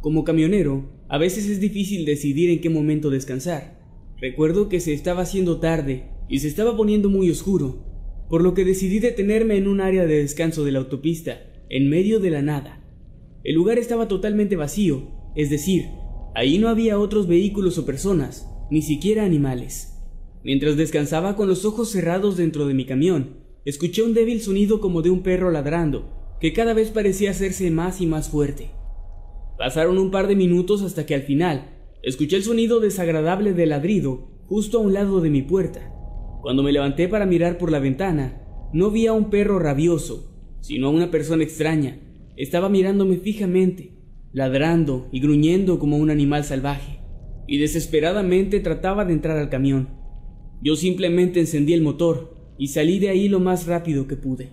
Como camionero, a veces es difícil decidir en qué momento descansar. Recuerdo que se estaba haciendo tarde y se estaba poniendo muy oscuro, por lo que decidí detenerme en un área de descanso de la autopista, en medio de la nada. El lugar estaba totalmente vacío, es decir, ahí no había otros vehículos o personas, ni siquiera animales. Mientras descansaba con los ojos cerrados dentro de mi camión, escuché un débil sonido como de un perro ladrando, que cada vez parecía hacerse más y más fuerte. Pasaron un par de minutos hasta que al final escuché el sonido desagradable del ladrido justo a un lado de mi puerta. Cuando me levanté para mirar por la ventana, no vi a un perro rabioso, sino a una persona extraña. Estaba mirándome fijamente, ladrando y gruñendo como un animal salvaje, y desesperadamente trataba de entrar al camión. Yo simplemente encendí el motor y salí de ahí lo más rápido que pude.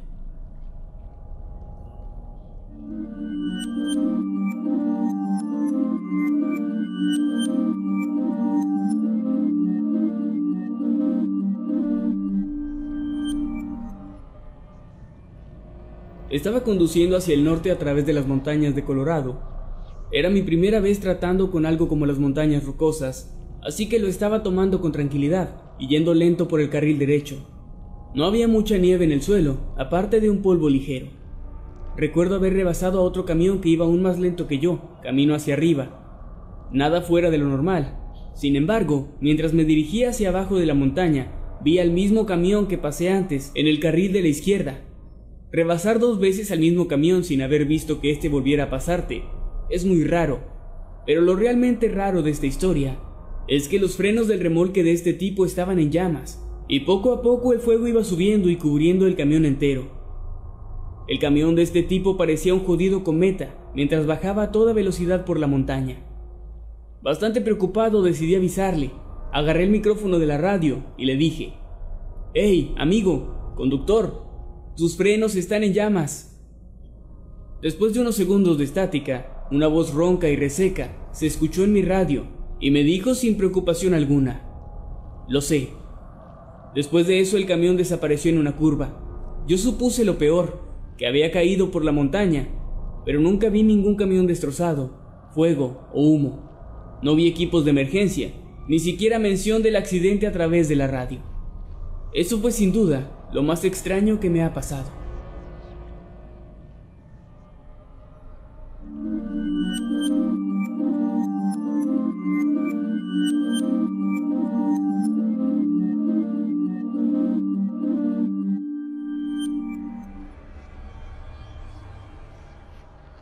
Estaba conduciendo hacia el norte a través de las montañas de Colorado. Era mi primera vez tratando con algo como las montañas rocosas, así que lo estaba tomando con tranquilidad y yendo lento por el carril derecho. No había mucha nieve en el suelo, aparte de un polvo ligero. Recuerdo haber rebasado a otro camión que iba aún más lento que yo, camino hacia arriba. Nada fuera de lo normal. Sin embargo, mientras me dirigía hacia abajo de la montaña, vi al mismo camión que pasé antes, en el carril de la izquierda, Rebasar dos veces al mismo camión sin haber visto que éste volviera a pasarte es muy raro, pero lo realmente raro de esta historia es que los frenos del remolque de este tipo estaban en llamas, y poco a poco el fuego iba subiendo y cubriendo el camión entero. El camión de este tipo parecía un jodido cometa mientras bajaba a toda velocidad por la montaña. Bastante preocupado decidí avisarle, agarré el micrófono de la radio y le dije, Hey, amigo, conductor, tus frenos están en llamas. Después de unos segundos de estática, una voz ronca y reseca se escuchó en mi radio y me dijo sin preocupación alguna, lo sé. Después de eso el camión desapareció en una curva. Yo supuse lo peor, que había caído por la montaña, pero nunca vi ningún camión destrozado, fuego o humo. No vi equipos de emergencia, ni siquiera mención del accidente a través de la radio. Eso fue sin duda lo más extraño que me ha pasado.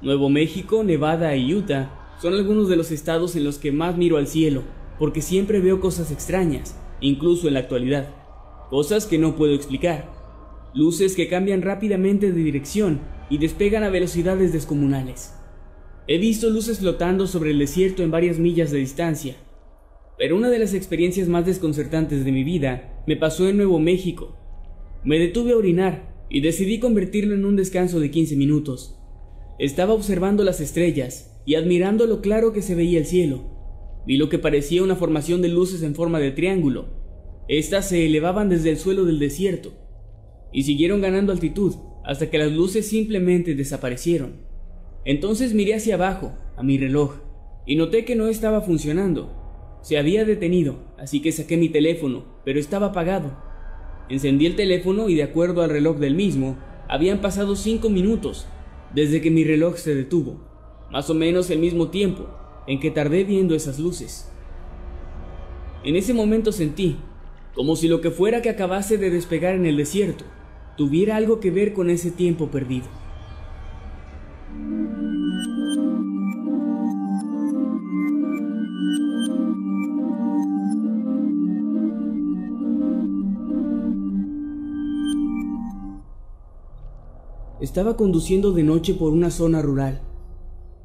Nuevo México, Nevada y Utah son algunos de los estados en los que más miro al cielo, porque siempre veo cosas extrañas, incluso en la actualidad cosas que no puedo explicar, luces que cambian rápidamente de dirección y despegan a velocidades descomunales. He visto luces flotando sobre el desierto en varias millas de distancia, pero una de las experiencias más desconcertantes de mi vida me pasó en Nuevo México. Me detuve a orinar y decidí convertirlo en un descanso de 15 minutos. Estaba observando las estrellas y admirando lo claro que se veía el cielo. Vi lo que parecía una formación de luces en forma de triángulo, estas se elevaban desde el suelo del desierto y siguieron ganando altitud hasta que las luces simplemente desaparecieron. Entonces miré hacia abajo, a mi reloj, y noté que no estaba funcionando. Se había detenido, así que saqué mi teléfono, pero estaba apagado. Encendí el teléfono y de acuerdo al reloj del mismo, habían pasado cinco minutos desde que mi reloj se detuvo, más o menos el mismo tiempo en que tardé viendo esas luces. En ese momento sentí como si lo que fuera que acabase de despegar en el desierto tuviera algo que ver con ese tiempo perdido. Estaba conduciendo de noche por una zona rural.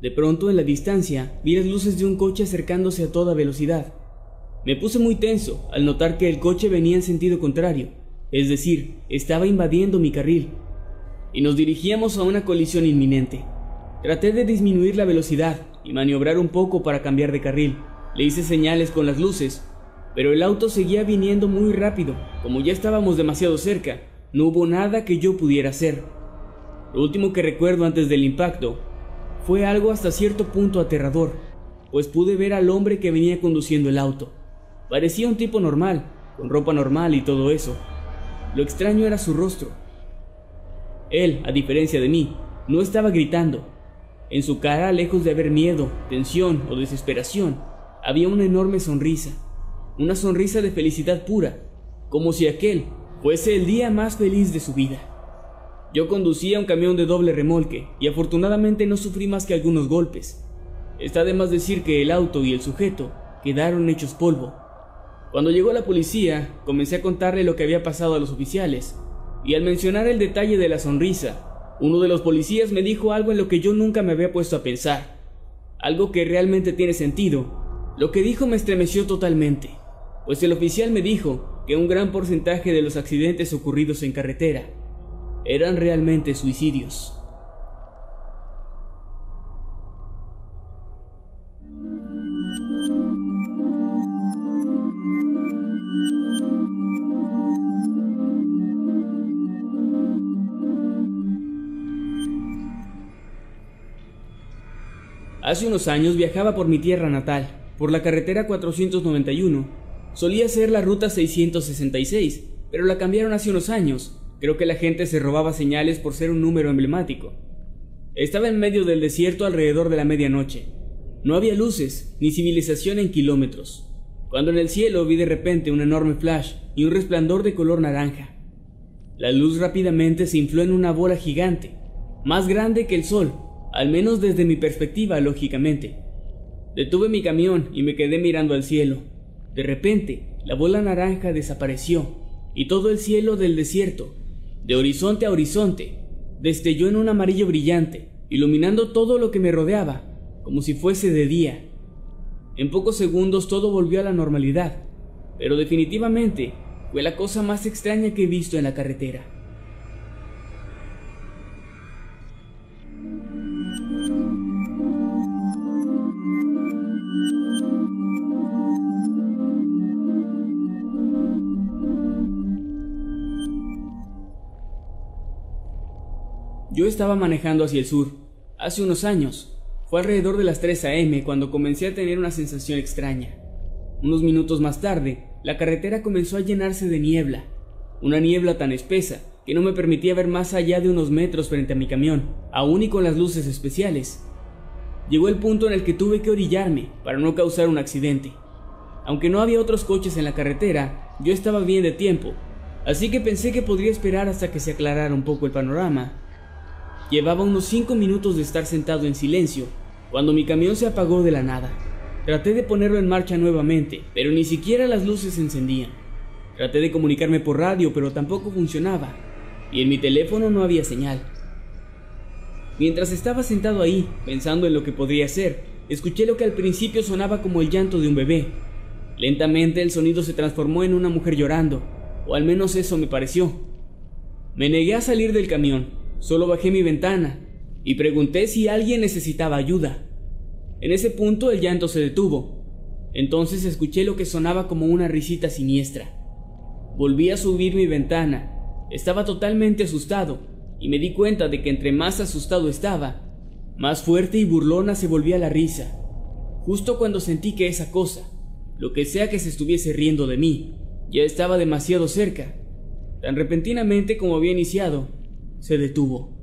De pronto, en la distancia, vi las luces de un coche acercándose a toda velocidad. Me puse muy tenso al notar que el coche venía en sentido contrario, es decir, estaba invadiendo mi carril, y nos dirigíamos a una colisión inminente. Traté de disminuir la velocidad y maniobrar un poco para cambiar de carril. Le hice señales con las luces, pero el auto seguía viniendo muy rápido. Como ya estábamos demasiado cerca, no hubo nada que yo pudiera hacer. Lo último que recuerdo antes del impacto fue algo hasta cierto punto aterrador, pues pude ver al hombre que venía conduciendo el auto. Parecía un tipo normal, con ropa normal y todo eso. Lo extraño era su rostro. Él, a diferencia de mí, no estaba gritando. En su cara, lejos de haber miedo, tensión o desesperación, había una enorme sonrisa una sonrisa de felicidad pura, como si aquel fuese el día más feliz de su vida. Yo conducía un camión de doble remolque y afortunadamente no sufrí más que algunos golpes. Está de más decir que el auto y el sujeto quedaron hechos polvo. Cuando llegó la policía, comencé a contarle lo que había pasado a los oficiales, y al mencionar el detalle de la sonrisa, uno de los policías me dijo algo en lo que yo nunca me había puesto a pensar, algo que realmente tiene sentido. Lo que dijo me estremeció totalmente pues el oficial me dijo que un gran porcentaje de los accidentes ocurridos en carretera eran realmente suicidios. Hace unos años viajaba por mi tierra natal, por la carretera 491, Solía ser la ruta 666, pero la cambiaron hace unos años. Creo que la gente se robaba señales por ser un número emblemático. Estaba en medio del desierto alrededor de la medianoche. No había luces ni civilización en kilómetros, cuando en el cielo vi de repente un enorme flash y un resplandor de color naranja. La luz rápidamente se infló en una bola gigante, más grande que el sol, al menos desde mi perspectiva, lógicamente. Detuve mi camión y me quedé mirando al cielo. De repente, la bola naranja desapareció y todo el cielo del desierto, de horizonte a horizonte, destelló en un amarillo brillante, iluminando todo lo que me rodeaba, como si fuese de día. En pocos segundos todo volvió a la normalidad, pero definitivamente fue la cosa más extraña que he visto en la carretera. Estaba manejando hacia el sur, hace unos años. Fue alrededor de las 3 a.m. cuando comencé a tener una sensación extraña. Unos minutos más tarde, la carretera comenzó a llenarse de niebla, una niebla tan espesa que no me permitía ver más allá de unos metros frente a mi camión, aún y con las luces especiales. Llegó el punto en el que tuve que orillarme para no causar un accidente. Aunque no había otros coches en la carretera, yo estaba bien de tiempo, así que pensé que podría esperar hasta que se aclarara un poco el panorama Llevaba unos cinco minutos de estar sentado en silencio cuando mi camión se apagó de la nada. Traté de ponerlo en marcha nuevamente, pero ni siquiera las luces se encendían. Traté de comunicarme por radio, pero tampoco funcionaba, y en mi teléfono no había señal. Mientras estaba sentado ahí, pensando en lo que podría ser, escuché lo que al principio sonaba como el llanto de un bebé. Lentamente el sonido se transformó en una mujer llorando, o al menos eso me pareció. Me negué a salir del camión, Solo bajé mi ventana y pregunté si alguien necesitaba ayuda. En ese punto el llanto se detuvo. Entonces escuché lo que sonaba como una risita siniestra. Volví a subir mi ventana. Estaba totalmente asustado y me di cuenta de que entre más asustado estaba, más fuerte y burlona se volvía la risa. Justo cuando sentí que esa cosa, lo que sea que se estuviese riendo de mí, ya estaba demasiado cerca. Tan repentinamente como había iniciado, se detuvo.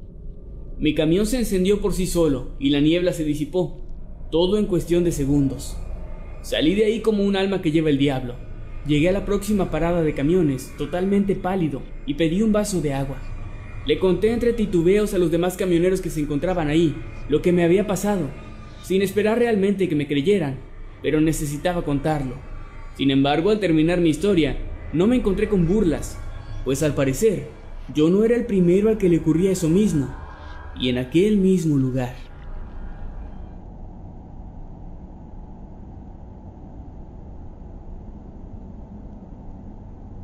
Mi camión se encendió por sí solo y la niebla se disipó, todo en cuestión de segundos. Salí de ahí como un alma que lleva el diablo. Llegué a la próxima parada de camiones, totalmente pálido, y pedí un vaso de agua. Le conté entre titubeos a los demás camioneros que se encontraban ahí lo que me había pasado, sin esperar realmente que me creyeran, pero necesitaba contarlo. Sin embargo, al terminar mi historia, no me encontré con burlas, pues al parecer Yo no era el primero al que le ocurría eso mismo, y en aquel mismo lugar.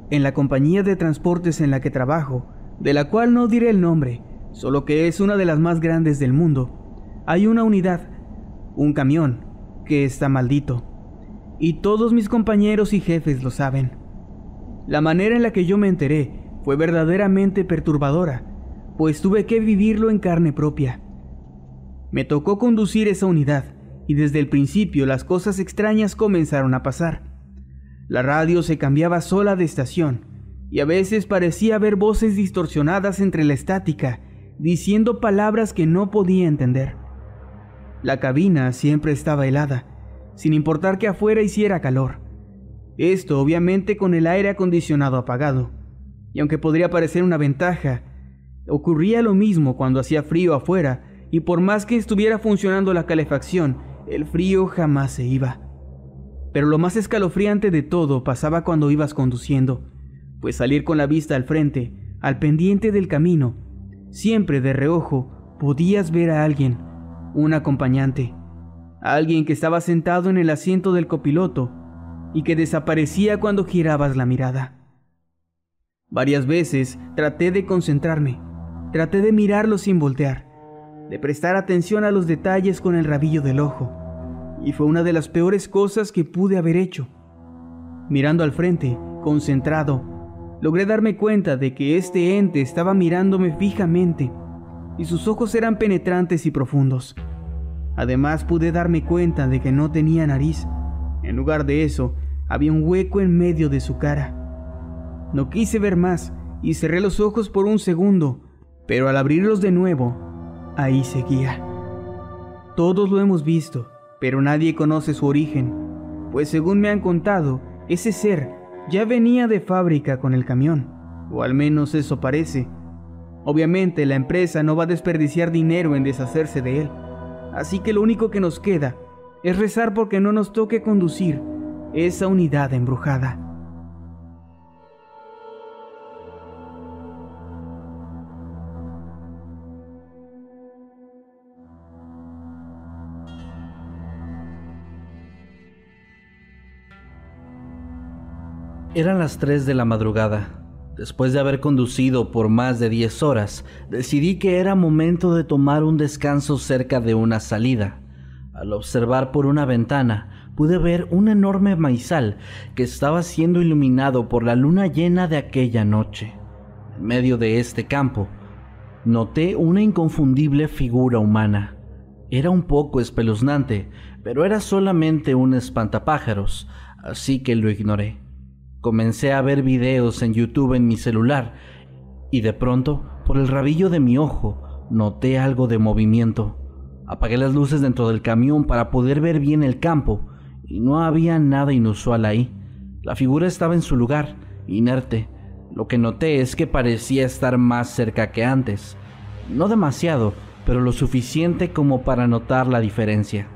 En la compañía de transportes en la que trabajo, de la cual no diré el nombre, solo que es una de las más grandes del mundo, hay una unidad, un camión, que está maldito. Y todos mis compañeros y jefes lo saben. La manera en la que yo me enteré fue verdaderamente perturbadora, pues tuve que vivirlo en carne propia. Me tocó conducir esa unidad y desde el principio las cosas extrañas comenzaron a pasar. La radio se cambiaba sola de estación y a veces parecía haber voces distorsionadas entre la estática, diciendo palabras que no podía entender. La cabina siempre estaba helada, sin importar que afuera hiciera calor. Esto obviamente con el aire acondicionado apagado. Y aunque podría parecer una ventaja, ocurría lo mismo cuando hacía frío afuera y por más que estuviera funcionando la calefacción, el frío jamás se iba. Pero lo más escalofriante de todo pasaba cuando ibas conduciendo, pues salir con la vista al frente, al pendiente del camino, siempre de reojo, podías ver a alguien, un acompañante, alguien que estaba sentado en el asiento del copiloto y que desaparecía cuando girabas la mirada. Varias veces traté de concentrarme, traté de mirarlo sin voltear, de prestar atención a los detalles con el rabillo del ojo, y fue una de las peores cosas que pude haber hecho. Mirando al frente, concentrado, logré darme cuenta de que este ente estaba mirándome fijamente, y sus ojos eran penetrantes y profundos. Además pude darme cuenta de que no tenía nariz. En lugar de eso, había un hueco en medio de su cara. No quise ver más y cerré los ojos por un segundo, pero al abrirlos de nuevo, ahí seguía. Todos lo hemos visto, pero nadie conoce su origen, pues según me han contado, ese ser ya venía de fábrica con el camión, o al menos eso parece. Obviamente la empresa no va a desperdiciar dinero en deshacerse de él, así que lo único que nos queda es rezar porque no nos toque conducir esa unidad embrujada. Eran las 3 de la madrugada. Después de haber conducido por más de 10 horas, decidí que era momento de tomar un descanso cerca de una salida. Al observar por una ventana, pude ver un enorme maizal que estaba siendo iluminado por la luna llena de aquella noche. En medio de este campo, noté una inconfundible figura humana. Era un poco espeluznante, pero era solamente un espantapájaros, así que lo ignoré. Comencé a ver videos en YouTube en mi celular y de pronto, por el rabillo de mi ojo, noté algo de movimiento. Apagué las luces dentro del camión para poder ver bien el campo y no había nada inusual ahí. La figura estaba en su lugar, inerte. Lo que noté es que parecía estar más cerca que antes. No demasiado, pero lo suficiente como para notar la diferencia.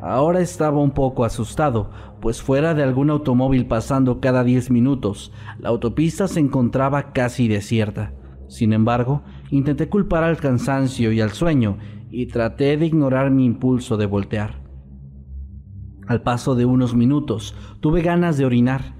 Ahora estaba un poco asustado, pues fuera de algún automóvil pasando cada 10 minutos, la autopista se encontraba casi desierta. Sin embargo, intenté culpar al cansancio y al sueño y traté de ignorar mi impulso de voltear. Al paso de unos minutos, tuve ganas de orinar.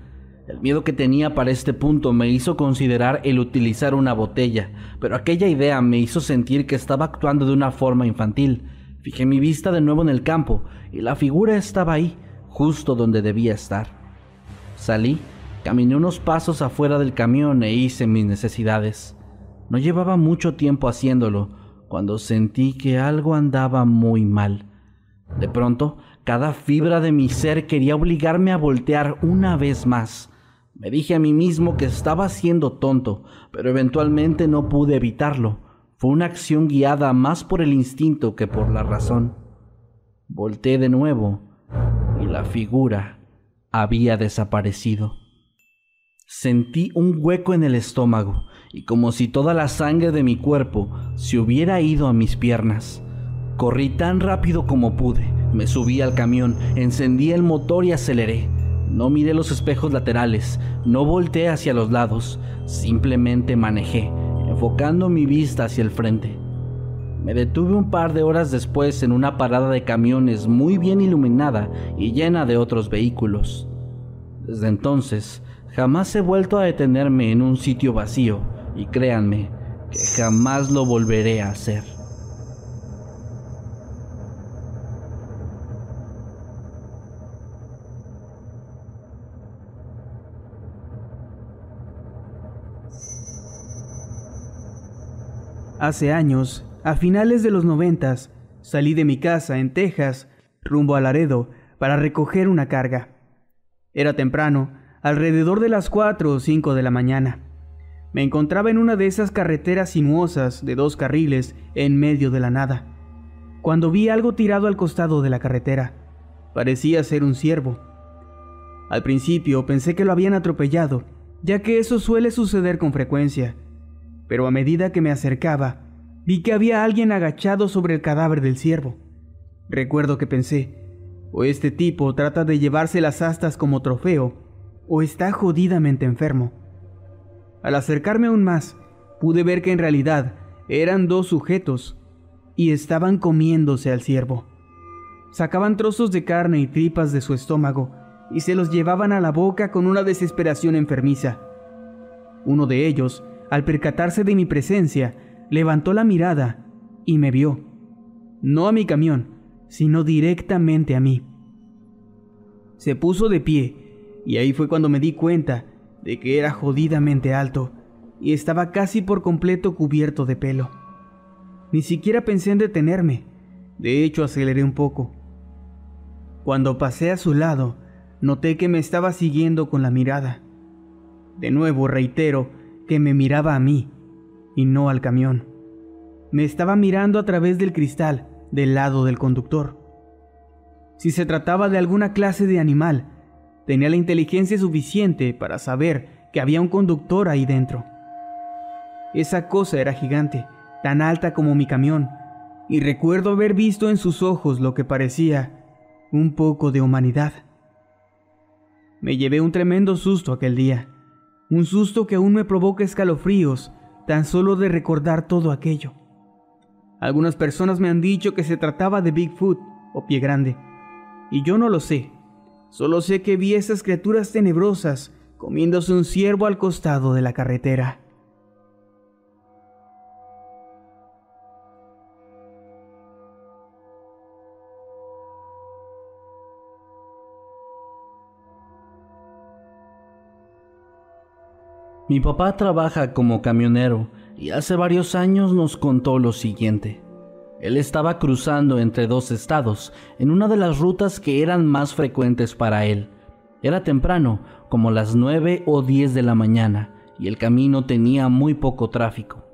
El miedo que tenía para este punto me hizo considerar el utilizar una botella, pero aquella idea me hizo sentir que estaba actuando de una forma infantil. Fijé mi vista de nuevo en el campo y la figura estaba ahí, justo donde debía estar. Salí, caminé unos pasos afuera del camión e hice mis necesidades. No llevaba mucho tiempo haciéndolo cuando sentí que algo andaba muy mal. De pronto, cada fibra de mi ser quería obligarme a voltear una vez más. Me dije a mí mismo que estaba siendo tonto, pero eventualmente no pude evitarlo. Fue una acción guiada más por el instinto que por la razón. Volté de nuevo y la figura había desaparecido. Sentí un hueco en el estómago y como si toda la sangre de mi cuerpo se hubiera ido a mis piernas. Corrí tan rápido como pude, me subí al camión, encendí el motor y aceleré. No miré los espejos laterales, no volteé hacia los lados, simplemente manejé enfocando mi vista hacia el frente. Me detuve un par de horas después en una parada de camiones muy bien iluminada y llena de otros vehículos. Desde entonces, jamás he vuelto a detenerme en un sitio vacío y créanme que jamás lo volveré a hacer. Hace años, a finales de los noventas, salí de mi casa en Texas, rumbo a Laredo, para recoger una carga. Era temprano, alrededor de las 4 o 5 de la mañana. Me encontraba en una de esas carreteras sinuosas de dos carriles en medio de la nada, cuando vi algo tirado al costado de la carretera. Parecía ser un ciervo. Al principio pensé que lo habían atropellado, ya que eso suele suceder con frecuencia, pero a medida que me acercaba, vi que había alguien agachado sobre el cadáver del ciervo. Recuerdo que pensé, o este tipo trata de llevarse las astas como trofeo, o está jodidamente enfermo. Al acercarme aún más, pude ver que en realidad eran dos sujetos y estaban comiéndose al ciervo. Sacaban trozos de carne y tripas de su estómago y se los llevaban a la boca con una desesperación enfermiza. Uno de ellos, al percatarse de mi presencia, levantó la mirada y me vio. No a mi camión, sino directamente a mí. Se puso de pie y ahí fue cuando me di cuenta de que era jodidamente alto y estaba casi por completo cubierto de pelo. Ni siquiera pensé en detenerme, de hecho aceleré un poco. Cuando pasé a su lado, noté que me estaba siguiendo con la mirada. De nuevo reitero que me miraba a mí y no al camión. Me estaba mirando a través del cristal del lado del conductor. Si se trataba de alguna clase de animal, tenía la inteligencia suficiente para saber que había un conductor ahí dentro. Esa cosa era gigante, tan alta como mi camión, y recuerdo haber visto en sus ojos lo que parecía un poco de humanidad. Me llevé un tremendo susto aquel día, un susto que aún me provoca escalofríos tan solo de recordar todo aquello. Algunas personas me han dicho que se trataba de Bigfoot o pie grande, y yo no lo sé. Solo sé que vi esas criaturas tenebrosas comiéndose un ciervo al costado de la carretera. Mi papá trabaja como camionero y hace varios años nos contó lo siguiente. Él estaba cruzando entre dos estados en una de las rutas que eran más frecuentes para él. Era temprano, como las 9 o 10 de la mañana, y el camino tenía muy poco tráfico.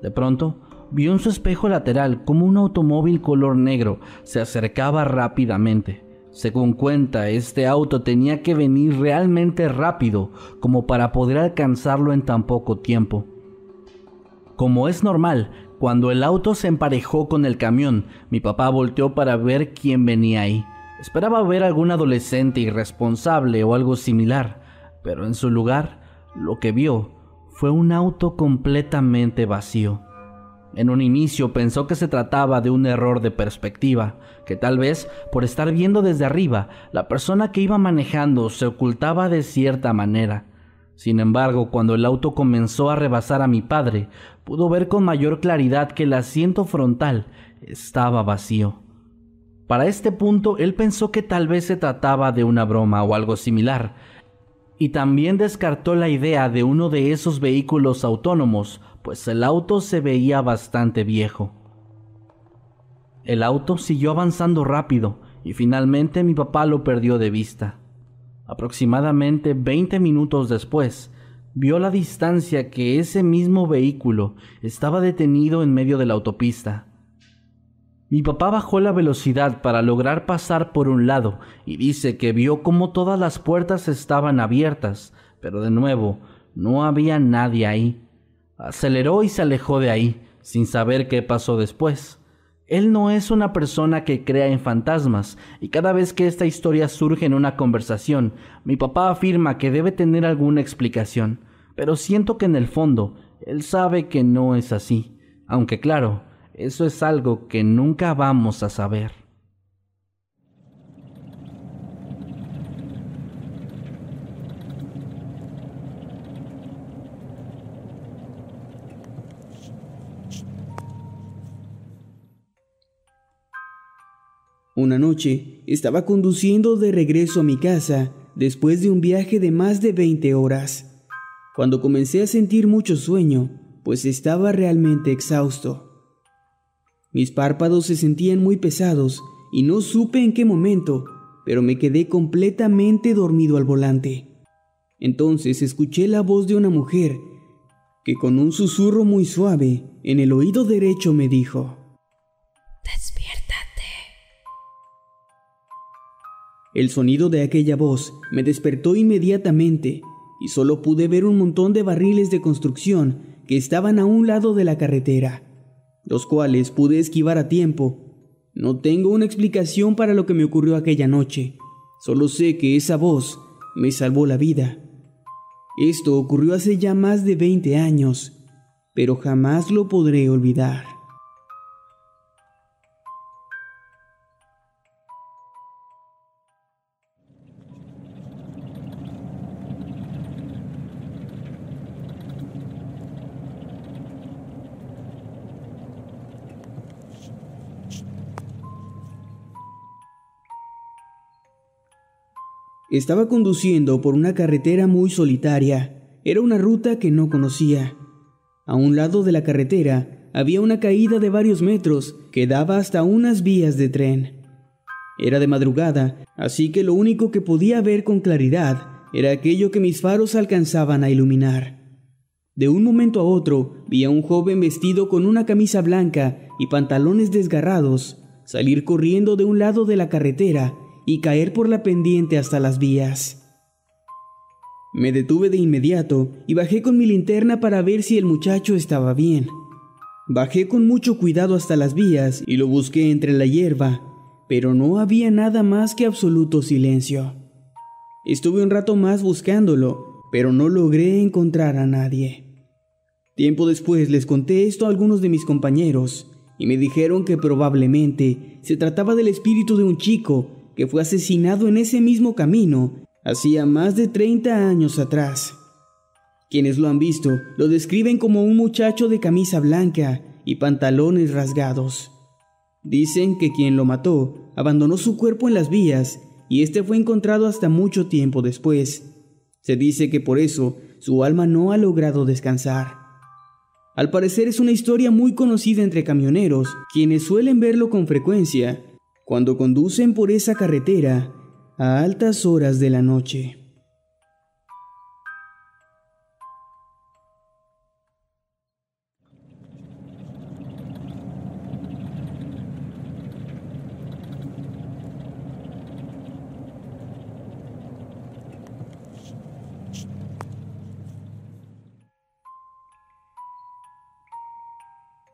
De pronto, vio en su espejo lateral como un automóvil color negro se acercaba rápidamente. Según cuenta, este auto tenía que venir realmente rápido como para poder alcanzarlo en tan poco tiempo. Como es normal, cuando el auto se emparejó con el camión, mi papá volteó para ver quién venía ahí. Esperaba ver algún adolescente irresponsable o algo similar, pero en su lugar, lo que vio fue un auto completamente vacío. En un inicio pensó que se trataba de un error de perspectiva, que tal vez por estar viendo desde arriba, la persona que iba manejando se ocultaba de cierta manera. Sin embargo, cuando el auto comenzó a rebasar a mi padre, pudo ver con mayor claridad que el asiento frontal estaba vacío. Para este punto, él pensó que tal vez se trataba de una broma o algo similar, y también descartó la idea de uno de esos vehículos autónomos pues el auto se veía bastante viejo. El auto siguió avanzando rápido y finalmente mi papá lo perdió de vista. Aproximadamente 20 minutos después, vio la distancia que ese mismo vehículo estaba detenido en medio de la autopista. Mi papá bajó la velocidad para lograr pasar por un lado y dice que vio como todas las puertas estaban abiertas, pero de nuevo no había nadie ahí. Aceleró y se alejó de ahí, sin saber qué pasó después. Él no es una persona que crea en fantasmas, y cada vez que esta historia surge en una conversación, mi papá afirma que debe tener alguna explicación, pero siento que en el fondo Él sabe que no es así, aunque claro, eso es algo que nunca vamos a saber. Una noche estaba conduciendo de regreso a mi casa después de un viaje de más de 20 horas, cuando comencé a sentir mucho sueño, pues estaba realmente exhausto. Mis párpados se sentían muy pesados y no supe en qué momento, pero me quedé completamente dormido al volante. Entonces escuché la voz de una mujer que con un susurro muy suave en el oído derecho me dijo, El sonido de aquella voz me despertó inmediatamente y solo pude ver un montón de barriles de construcción que estaban a un lado de la carretera, los cuales pude esquivar a tiempo. No tengo una explicación para lo que me ocurrió aquella noche, solo sé que esa voz me salvó la vida. Esto ocurrió hace ya más de 20 años, pero jamás lo podré olvidar. Estaba conduciendo por una carretera muy solitaria. Era una ruta que no conocía. A un lado de la carretera había una caída de varios metros que daba hasta unas vías de tren. Era de madrugada, así que lo único que podía ver con claridad era aquello que mis faros alcanzaban a iluminar. De un momento a otro vi a un joven vestido con una camisa blanca y pantalones desgarrados salir corriendo de un lado de la carretera y caer por la pendiente hasta las vías. Me detuve de inmediato y bajé con mi linterna para ver si el muchacho estaba bien. Bajé con mucho cuidado hasta las vías y lo busqué entre la hierba, pero no había nada más que absoluto silencio. Estuve un rato más buscándolo, pero no logré encontrar a nadie. Tiempo después les conté esto a algunos de mis compañeros y me dijeron que probablemente se trataba del espíritu de un chico que fue asesinado en ese mismo camino hacía más de 30 años atrás. Quienes lo han visto lo describen como un muchacho de camisa blanca y pantalones rasgados. Dicen que quien lo mató abandonó su cuerpo en las vías y este fue encontrado hasta mucho tiempo después. Se dice que por eso su alma no ha logrado descansar. Al parecer es una historia muy conocida entre camioneros, quienes suelen verlo con frecuencia cuando conducen por esa carretera a altas horas de la noche.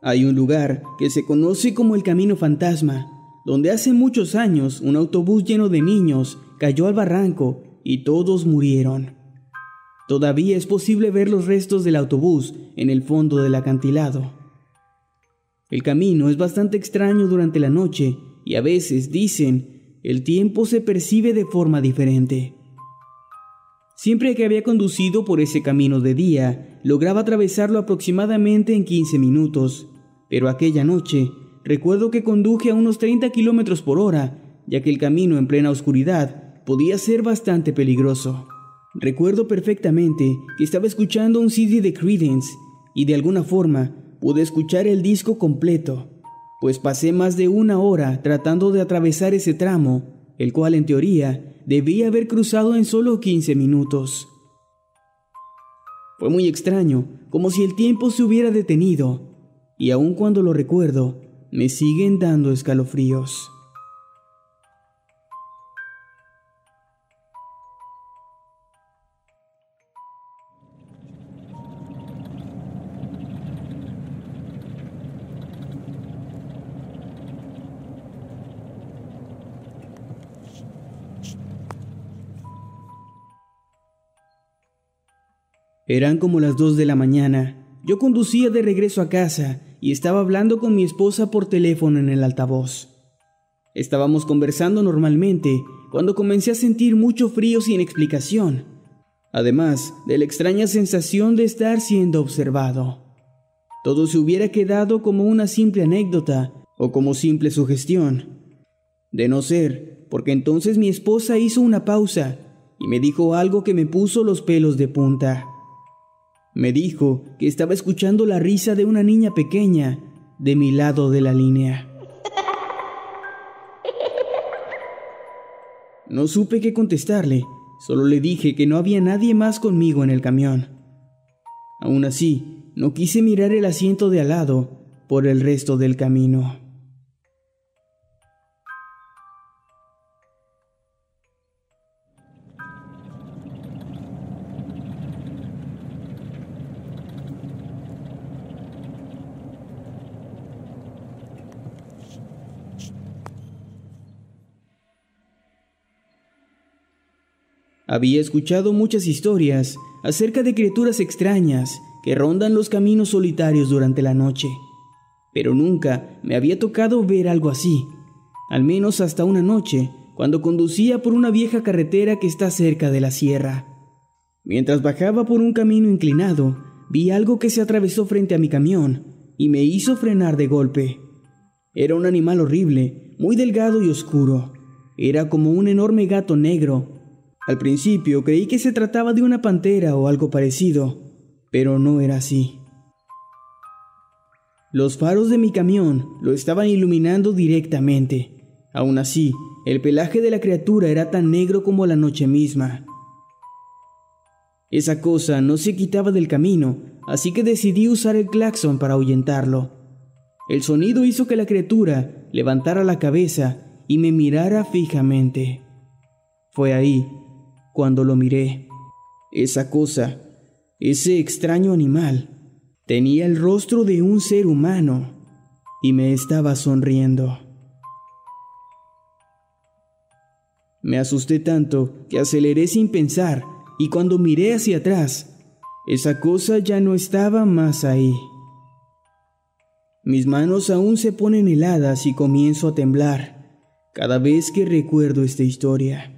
Hay un lugar que se conoce como el Camino Fantasma, donde hace muchos años un autobús lleno de niños cayó al barranco y todos murieron. Todavía es posible ver los restos del autobús en el fondo del acantilado. El camino es bastante extraño durante la noche y a veces, dicen, el tiempo se percibe de forma diferente. Siempre que había conducido por ese camino de día, lograba atravesarlo aproximadamente en 15 minutos, pero aquella noche Recuerdo que conduje a unos 30 kilómetros por hora, ya que el camino en plena oscuridad podía ser bastante peligroso. Recuerdo perfectamente que estaba escuchando un CD de Credence y de alguna forma pude escuchar el disco completo, pues pasé más de una hora tratando de atravesar ese tramo, el cual en teoría debía haber cruzado en solo 15 minutos. Fue muy extraño, como si el tiempo se hubiera detenido, y aun cuando lo recuerdo, me siguen dando escalofríos. Eran como las dos de la mañana Yo conducía de regreso a casa y estaba hablando con mi esposa por teléfono en el altavoz. Estábamos conversando normalmente cuando comencé a sentir mucho frío sin explicación, además de la extraña sensación de estar siendo observado. Todo se hubiera quedado como una simple anécdota o como simple sugestión. De no ser, porque entonces mi esposa hizo una pausa y me dijo algo que me puso los pelos de punta. Me dijo que estaba escuchando la risa de una niña pequeña de mi lado de la línea. No supe qué contestarle, solo le dije que no había nadie más conmigo en el camión. Aún así, no quise mirar el asiento de al lado por el resto del camino. Había escuchado muchas historias acerca de criaturas extrañas que rondan los caminos solitarios durante la noche, pero nunca me había tocado ver algo así, al menos hasta una noche, cuando conducía por una vieja carretera que está cerca de la sierra. Mientras bajaba por un camino inclinado, vi algo que se atravesó frente a mi camión y me hizo frenar de golpe. Era un animal horrible, muy delgado y oscuro. Era como un enorme gato negro al principio creí que se trataba de una pantera o algo parecido, pero no era así. Los faros de mi camión lo estaban iluminando directamente. Aún así, el pelaje de la criatura era tan negro como la noche misma. Esa cosa no se quitaba del camino, así que decidí usar el claxon para ahuyentarlo. El sonido hizo que la criatura levantara la cabeza y me mirara fijamente. Fue ahí cuando lo miré. Esa cosa, ese extraño animal, tenía el rostro de un ser humano y me estaba sonriendo. Me asusté tanto que aceleré sin pensar y cuando miré hacia atrás, esa cosa ya no estaba más ahí. Mis manos aún se ponen heladas y comienzo a temblar cada vez que recuerdo esta historia.